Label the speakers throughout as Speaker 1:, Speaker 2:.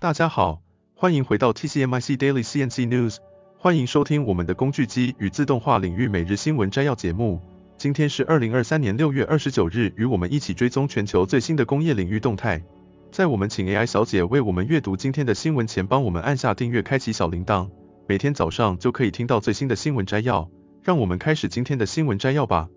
Speaker 1: 大家好，欢迎回到 TCMIC Daily CNC News，欢迎收听我们的工具机与自动化领域每日新闻摘要节目。今天是二零二三年六月二十九日，与我们一起追踪全球最新的工业领域动态。在我们请 AI 小姐为我们阅读今天的新闻前，帮我们按下订阅，开启小铃铛，每天早上就可以听到最新的新闻摘要。让我们开始今天的新闻摘要吧。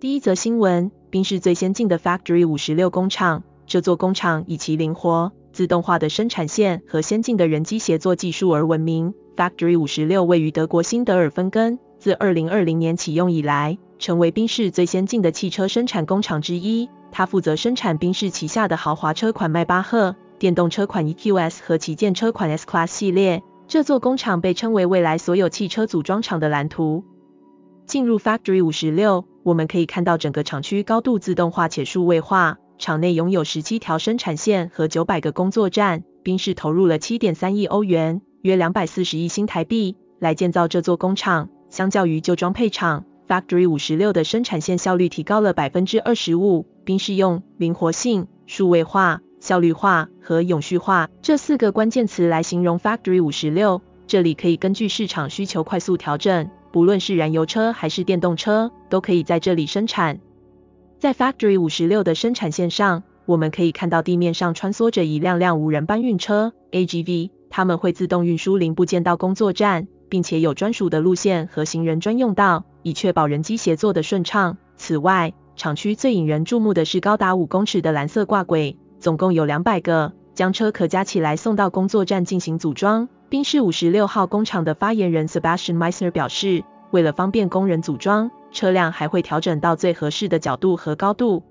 Speaker 2: 第一则新闻：宾士最先进的 Factory 56工厂，这座工厂以其灵活。自动化的生产线和先进的人机协作技术而闻名。Factory 56位于德国新德尔芬根，自2020年启用以来，成为宾士最先进的汽车生产工厂之一。它负责生产宾士旗下的豪华车款迈巴赫、电动车款 EQS 和旗舰车款 S Class 系列。这座工厂被称为未来所有汽车组装厂的蓝图。进入 Factory 56，我们可以看到整个厂区高度自动化且数位化。厂内拥有十七条生产线和九百个工作站，宾士投入了七点三亿欧元，约两百四十亿新台币，来建造这座工厂。相较于旧装配厂，Factory 56的生产线效率提高了百分之二十五。宾士用灵活性、数位化、效率化和永续化这四个关键词来形容 Factory 56。这里可以根据市场需求快速调整，不论是燃油车还是电动车，都可以在这里生产。在 Factory 56的生产线上，我们可以看到地面上穿梭着一辆辆无人搬运车 AGV，它们会自动运输零部件到工作站，并且有专属的路线和行人专用道，以确保人机协作的顺畅。此外，厂区最引人注目的是高达五公尺的蓝色挂轨，总共有两百个，将车壳加起来送到工作站进行组装。宾士56号工厂的发言人 Sebastian Meiser 表示，为了方便工人组装，车辆还会调整到最合适的角度和高度。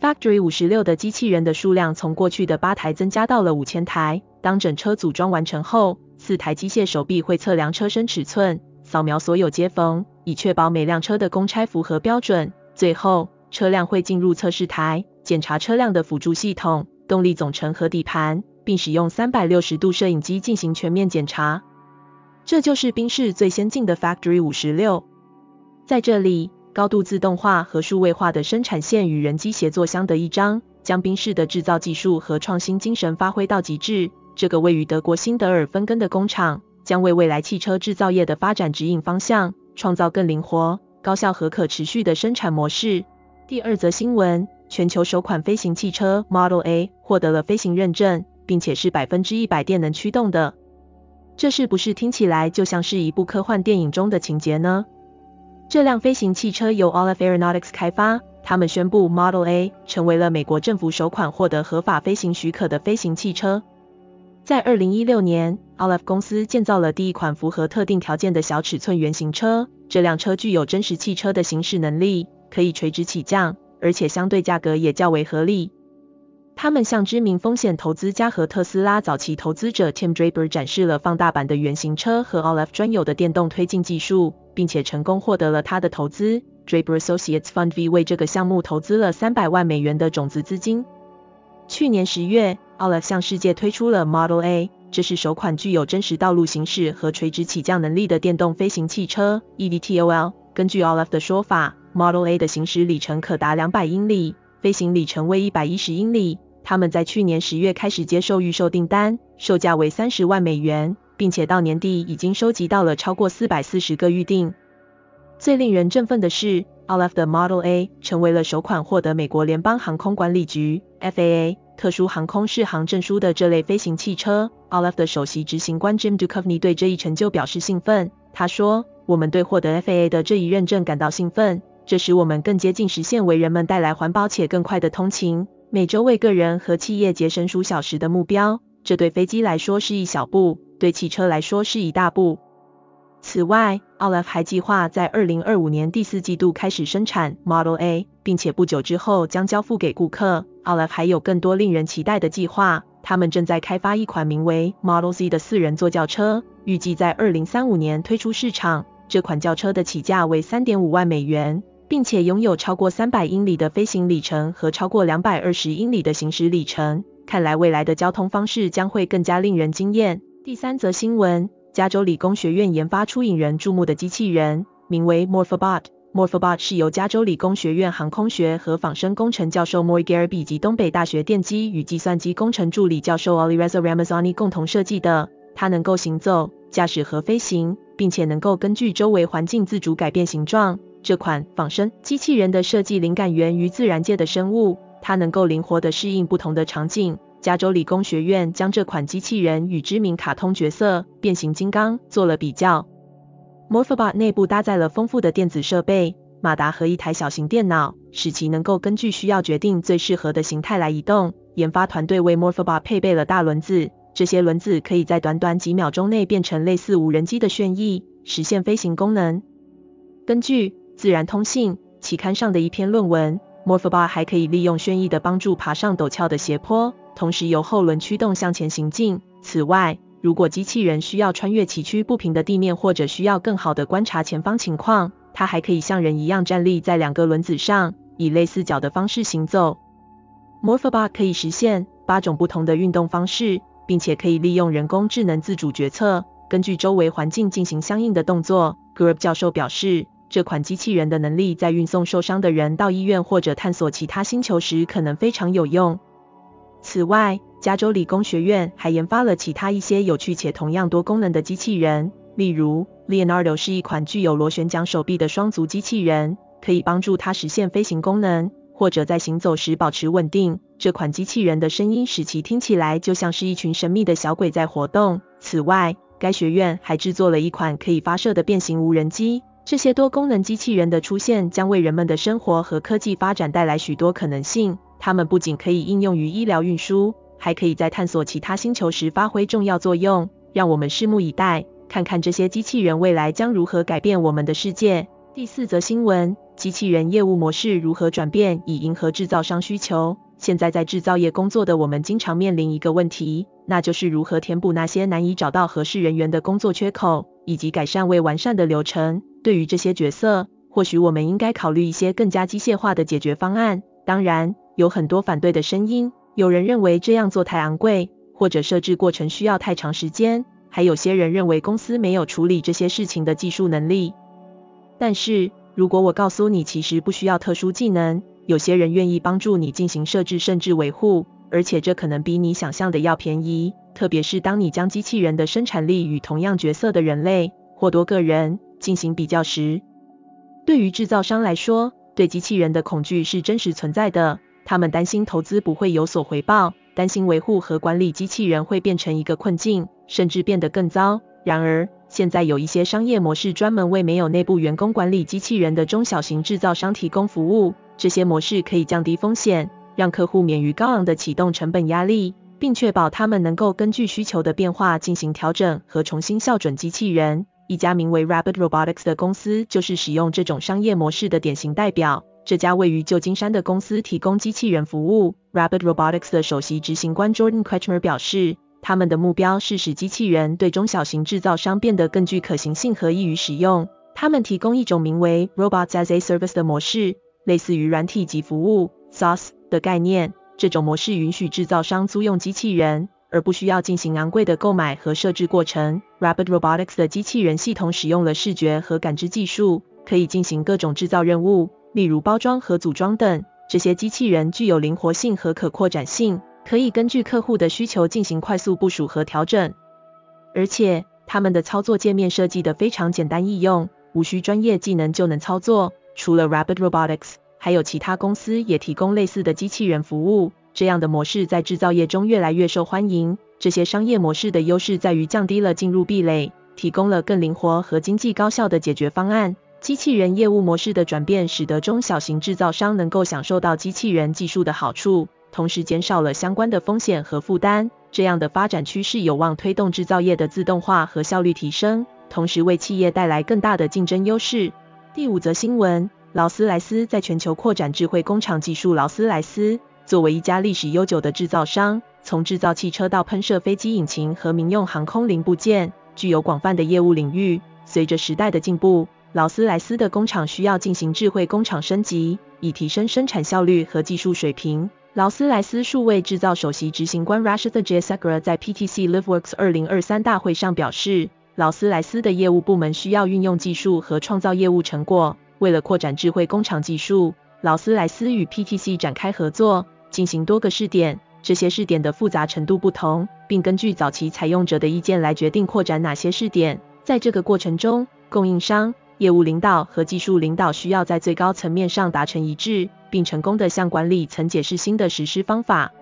Speaker 2: Factory 56的机器人的数量从过去的八台增加到了五千台。当整车组装完成后，四台机械手臂会测量车身尺寸，扫描所有接缝，以确保每辆车的公差符合标准。最后，车辆会进入测试台，检查车辆的辅助系统、动力总成和底盘，并使用三百六十度摄影机进行全面检查。这就是宾士最先进的 Factory 56。在这里，高度自动化和数位化的生产线与人机协作相得益彰，将宾士的制造技术和创新精神发挥到极致。这个位于德国新德尔芬根的工厂，将为未来汽车制造业的发展指引方向，创造更灵活、高效和可持续的生产模式。第二则新闻：全球首款飞行汽车 Model A 获得了飞行认证，并且是百分之一百电能驱动的。这是不是听起来就像是一部科幻电影中的情节呢？这辆飞行汽车由 Aleph Aeronautics 开发，他们宣布 Model A 成为了美国政府首款获得合法飞行许可的飞行汽车。在2016年，Aleph 公司建造了第一款符合特定条件的小尺寸原型车。这辆车具有真实汽车的行驶能力，可以垂直起降，而且相对价格也较为合理。他们向知名风险投资家和特斯拉早期投资者 Tim Draper 展示了放大版的原型车和 Aleph 专有的电动推进技术，并且成功获得了他的投资。Draper Associates Fund V 为这个项目投资了三百万美元的种子资金。去年十月，Aleph 向世界推出了 Model A，这是首款具有真实道路行驶和垂直起降能力的电动飞行汽车 eVTOL。根据 Aleph 的说法，Model A 的行驶里程可达两百英里。飞行里程为一百一十英里。他们在去年十月开始接受预售订单，售价为三十万美元，并且到年底已经收集到了超过四百四十个预订。最令人振奋的是，Aleph 的 Model A 成为了首款获得美国联邦航空管理局 FAA 特殊航空适航证书的这类飞行汽车。Aleph 的首席执行官 Jim Duchovny 对这一成就表示兴奋。他说：“我们对获得 FAA 的这一认证感到兴奋。”这使我们更接近实现为人们带来环保且更快的通勤，每周为个人和企业节省数小时的目标。这对飞机来说是一小步，对汽车来说是一大步。此外，Aleph 还计划在2025年第四季度开始生产 Model A，并且不久之后将交付给顾客。Aleph 还有更多令人期待的计划，他们正在开发一款名为 Model Z 的四人座轿车，预计在2035年推出市场。这款轿车的起价为3.5万美元。并且拥有超过三百英里的飞行里程和超过两百二十英里的行驶里程，看来未来的交通方式将会更加令人惊艳。第三则新闻，加州理工学院研发出引人注目的机器人，名为 Morphobot。Morphobot 是由加州理工学院航空学和仿生工程教授 Maury Garabi 及东北大学电机与计算机工程助理教授 Alireza Ramazani 共同设计的。它能够行走、驾驶和飞行，并且能够根据周围环境自主改变形状。这款仿生机器人的设计灵感源于自然界的生物，它能够灵活地适应不同的场景。加州理工学院将这款机器人与知名卡通角色变形金刚做了比较。Morphobot 内部搭载了丰富的电子设备、马达和一台小型电脑，使其能够根据需要决定最适合的形态来移动。研发团队为 Morphobot 配备了大轮子，这些轮子可以在短短几秒钟内变成类似无人机的旋翼，实现飞行功能。根据《自然通信》期刊上的一篇论文，Morphobot 还可以利用旋翼的帮助爬上陡峭的斜坡。同时由后轮驱动向前行进。此外，如果机器人需要穿越崎岖不平的地面，或者需要更好的观察前方情况，它还可以像人一样站立在两个轮子上，以类似脚的方式行走。Morphobot 可以实现八种不同的运动方式，并且可以利用人工智能自主决策，根据周围环境进行相应的动作。Garabi 教授表示，这款机器人的能力在运送受伤的人到医院或者探索其他星球时可能非常有用。此外，加州理工学院还研发了其他一些有趣且同样多功能的机器人，例如 Leonardo 是一款具有螺旋桨手臂的双足机器人，可以帮助它实现飞行功能，或者在行走时保持稳定。这款机器人的声音使其听起来就像是一群神秘的小鬼在活动。此外，该学院还制作了一款可以发射的变形无人机。这些多功能机器人的出现将为人们的生活和科技发展带来许多可能性。它们不仅可以应用于医疗运输，还可以在探索其他星球时发挥重要作用。让我们拭目以待，看看这些机器人未来将如何改变我们的世界。第四则新闻：机器人业务模式如何转变以迎合制造商需求？现在在制造业工作的我们经常面临一个问题，那就是如何填补那些难以找到合适人员的工作缺口，以及改善未完善的流程。对于这些角色，或许我们应该考虑一些更加机械化的解决方案。当然，有很多反对的声音，有人认为这样做太昂贵，或者设置过程需要太长时间，还有些人认为公司没有处理这些事情的技术能力。但是，如果我告诉你其实不需要特殊技能，有些人愿意帮助你进行设置甚至维护，而且这可能比你想象的要便宜，特别是当你将机器人的生产力与同样角色的人类或多个人进行比较时，对于制造商来说，对机器人的恐惧是真实存在的。他们担心投资不会有所回报，担心维护和管理机器人会变成一个困境，甚至变得更糟。然而，现在有一些商业模式专门为没有内部员工管理机器人的中小型制造商提供服务。这些模式可以降低风险，让客户免于高昂的启动成本压力，并确保他们能够根据需求的变化进行调整和重新校准机器人。一家名为 Rabbit Robotics 的公司就是使用这种商业模式的典型代表。这家位于旧金山的公司提供机器人服务。Rabbit Robotics 的首席执行官 Jordan Kretchmer 表示，他们的目标是使机器人对中小型制造商变得更具可行性和易于使用。他们提供一种名为 Robots as a Service 的模式，类似于软体及服务 SaaS 的概念。这种模式允许制造商租用机器人，而不需要进行昂贵的购买和设置过程。Rabbit Robotics 的机器人系统使用了视觉和感知技术，可以进行各种制造任务。例如包装和组装等，这些机器人具有灵活性和可扩展性，可以根据客户的需求进行快速部署和调整。而且，他们的操作界面设计得非常简单易用，无需专业技能就能操作。除了 Rabbit Robotics，还有其他公司也提供类似的机器人服务。这样的模式在制造业中越来越受欢迎。这些商业模式的优势在于降低了进入壁垒，提供了更灵活和经济高效的解决方案。机器人业务模式的转变，使得中小型制造商能够享受到机器人技术的好处，同时减少了相关的风险和负担。这样的发展趋势有望推动制造业的自动化和效率提升，同时为企业带来更大的竞争优势。第五则新闻：劳斯莱斯在全球扩展智慧工厂技术。劳斯莱斯作为一家历史悠久的制造商，从制造汽车到喷射飞机引擎和民用航空零部件，具有广泛的业务领域。随着时代的进步，劳斯莱斯的工厂需要进行智慧工厂升级，以提升生产效率和技术水平。劳斯莱斯数位制造首席执行官 Rashitha Jayasekaran 在 PTC LiveWorks 2023大会上表示，劳斯莱斯的业务部门需要运用技术和创造业务成果，为了扩展智慧工厂技术，劳斯莱斯与 PTC 展开合作，进行多个试点。这些试点的复杂程度不同，并根据早期采用者的意见来决定扩展哪些试点。在这个过程中，供应商、业务领导和技术领导需要在最高层面上达成一致，并成功地向管理层解释新的实施方法。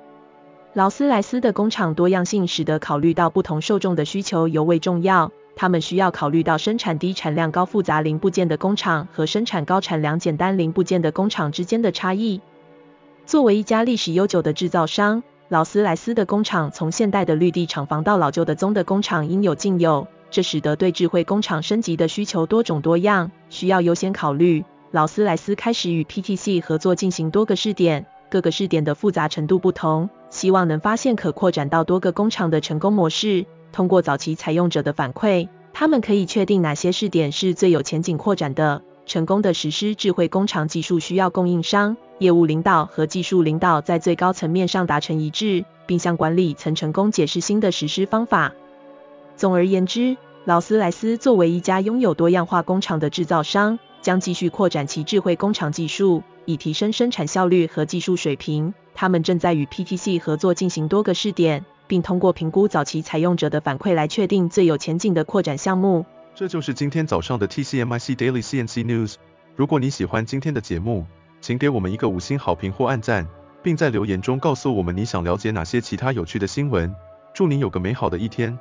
Speaker 2: 劳斯莱斯的工厂多样性使得考虑到不同受众的需求尤为重要。他们需要考虑到生产低产量高复杂零部件的工厂和生产高产量简单零部件的工厂之间的差异。作为一家历史悠久的制造商，劳斯莱斯的工厂从现代的绿地厂房到老旧的棕的工厂应有尽有，这使得对智慧工厂升级的需求多种多样，需要优先考虑。劳斯莱斯开始与 PTC 合作进行多个试点，各个试点的复杂程度不同，希望能发现可扩展到多个工厂的成功模式。通过早期采用者的反馈，他们可以确定哪些试点是最有前景扩展的。成功的实施智慧工厂技术需要供应商、业务领导和技术领导在最高层面上达成一致，并向管理层成功解释新的实施方法。总而言之，劳斯莱斯作为一家拥有多样化工厂的制造商，将继续扩展其智慧工厂技术，以提升生产效率和技术水平。他们正在与 PTC 合作进行多个试点。并通过评估早期采用者的反馈来确定最有前景的扩展项目。
Speaker 1: 这就是今天早上的 TCMIC Daily CNC News。如果你喜欢今天的节目，请给我们一个五星好评或按赞，并在留言中告诉我们你想了解哪些其他有趣的新闻。祝您有个美好的一天。